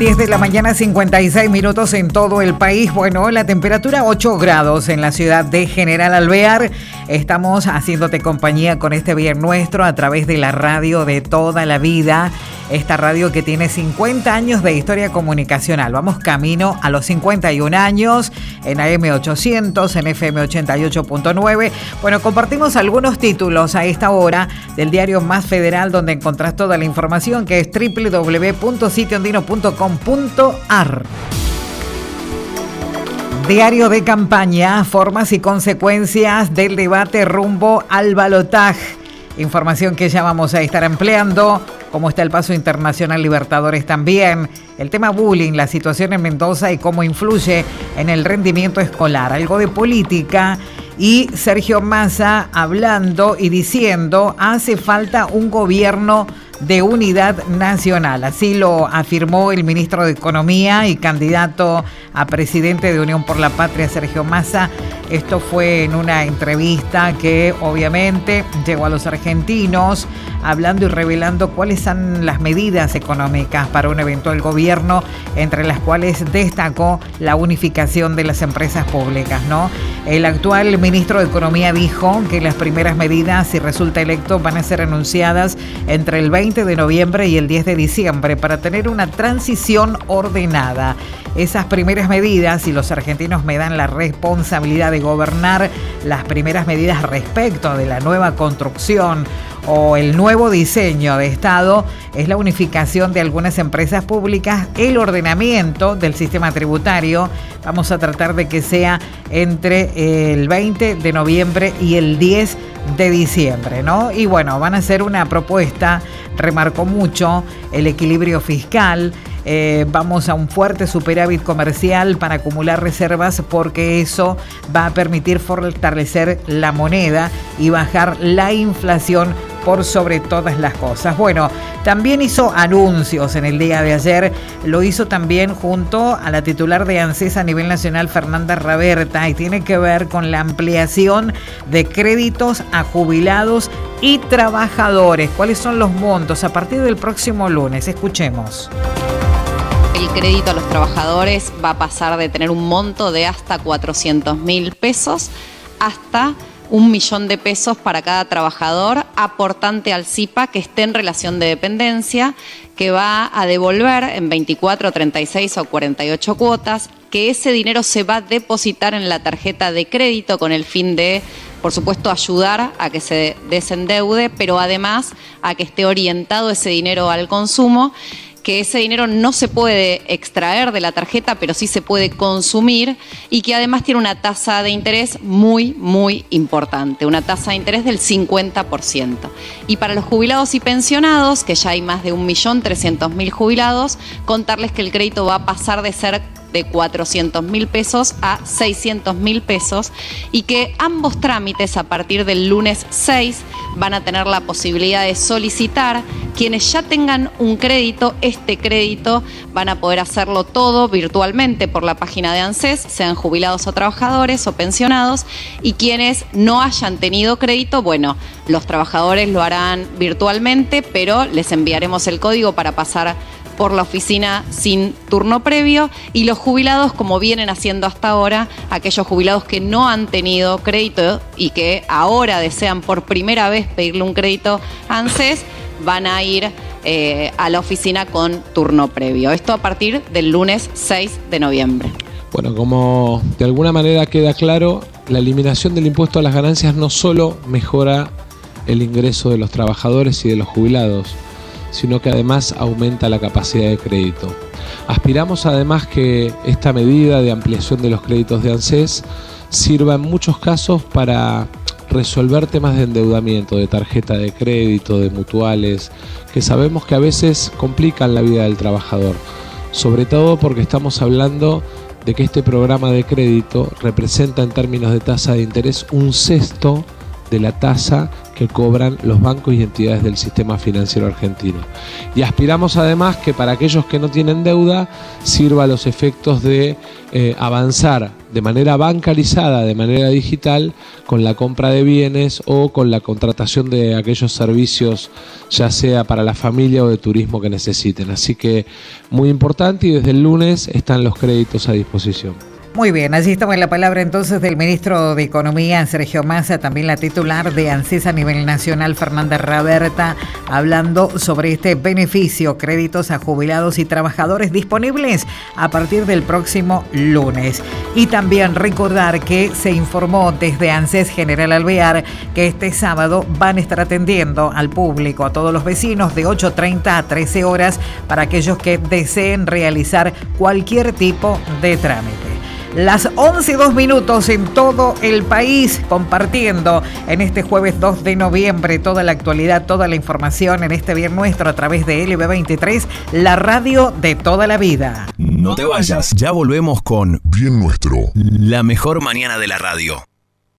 10 de la mañana, 56 minutos en todo el país. Bueno, la temperatura 8 grados en la ciudad de General Alvear. Estamos haciéndote compañía con este bien nuestro a través de la radio de toda la vida. Esta radio que tiene 50 años de historia comunicacional. Vamos camino a los 51 años en AM800, en FM88.9. Bueno, compartimos algunos títulos a esta hora del diario Más Federal donde encontrás toda la información que es www.sitioandino.com.ar. Diario de campaña, formas y consecuencias del debate rumbo al balotaje. Información que ya vamos a estar empleando, cómo está el paso internacional Libertadores también, el tema bullying, la situación en Mendoza y cómo influye en el rendimiento escolar, algo de política y Sergio Massa hablando y diciendo hace falta un gobierno de unidad nacional. Así lo afirmó el ministro de Economía y candidato a presidente de Unión por la Patria, Sergio Massa. Esto fue en una entrevista que obviamente llegó a los argentinos hablando y revelando cuáles son las medidas económicas para un eventual gobierno, entre las cuales destacó la unificación de las empresas públicas. ¿no? El actual ministro de Economía dijo que las primeras medidas, si resulta electo, van a ser anunciadas entre el 20 de noviembre y el 10 de diciembre para tener una transición ordenada. Esas primeras medidas, si los argentinos me dan la responsabilidad de gobernar las primeras medidas respecto de la nueva construcción o el nuevo diseño de Estado es la unificación de algunas empresas públicas, el ordenamiento del sistema tributario. Vamos a tratar de que sea entre el 20 de noviembre y el 10 de diciembre, ¿no? Y bueno, van a ser una propuesta, remarcó mucho el equilibrio fiscal, eh, vamos a un fuerte superávit comercial para acumular reservas porque eso va a permitir fortalecer la moneda y bajar la inflación por sobre todas las cosas. Bueno, también hizo anuncios en el día de ayer, lo hizo también junto a la titular de ANSES a nivel nacional, Fernanda Raberta, y tiene que ver con la ampliación de créditos a jubilados y trabajadores. ¿Cuáles son los montos a partir del próximo lunes? Escuchemos el crédito a los trabajadores va a pasar de tener un monto de hasta 400 mil pesos hasta un millón de pesos para cada trabajador aportante al CIPA que esté en relación de dependencia, que va a devolver en 24, 36 o 48 cuotas, que ese dinero se va a depositar en la tarjeta de crédito con el fin de, por supuesto, ayudar a que se desendeude, pero además a que esté orientado ese dinero al consumo que ese dinero no se puede extraer de la tarjeta, pero sí se puede consumir y que además tiene una tasa de interés muy, muy importante, una tasa de interés del 50%. Y para los jubilados y pensionados, que ya hay más de 1.300.000 jubilados, contarles que el crédito va a pasar de ser de 400 mil pesos a 600 mil pesos y que ambos trámites a partir del lunes 6 van a tener la posibilidad de solicitar. Quienes ya tengan un crédito, este crédito van a poder hacerlo todo virtualmente por la página de ANSES, sean jubilados o trabajadores o pensionados, y quienes no hayan tenido crédito, bueno, los trabajadores lo harán virtualmente, pero les enviaremos el código para pasar por la oficina sin turno previo. Y los jubilados, como vienen haciendo hasta ahora, aquellos jubilados que no han tenido crédito y que ahora desean por primera vez pedirle un crédito a ANSES, van a ir eh, a la oficina con turno previo. Esto a partir del lunes 6 de noviembre. Bueno, como de alguna manera queda claro, la eliminación del impuesto a las ganancias no solo mejora el ingreso de los trabajadores y de los jubilados, sino que además aumenta la capacidad de crédito. Aspiramos además que esta medida de ampliación de los créditos de ANSES sirva en muchos casos para resolver temas de endeudamiento, de tarjeta de crédito, de mutuales, que sabemos que a veces complican la vida del trabajador, sobre todo porque estamos hablando de que este programa de crédito representa en términos de tasa de interés un sexto de la tasa que cobran los bancos y entidades del sistema financiero argentino. Y aspiramos además que para aquellos que no tienen deuda sirva los efectos de eh, avanzar de manera bancarizada, de manera digital, con la compra de bienes o con la contratación de aquellos servicios, ya sea para la familia o de turismo que necesiten. Así que muy importante y desde el lunes están los créditos a disposición. Muy bien, allí en la palabra entonces del ministro de Economía, Sergio Massa, también la titular de ANSES a nivel nacional, Fernanda Raberta, hablando sobre este beneficio, créditos a jubilados y trabajadores disponibles a partir del próximo lunes. Y también recordar que se informó desde ANSES General Alvear que este sábado van a estar atendiendo al público, a todos los vecinos, de 8.30 a 13 horas para aquellos que deseen realizar cualquier tipo de trámite. Las 11 y 2 minutos en todo el país, compartiendo en este jueves 2 de noviembre toda la actualidad, toda la información en este bien nuestro a través de LB23, la radio de toda la vida. No te vayas, ya volvemos con Bien Nuestro, la mejor mañana de la radio.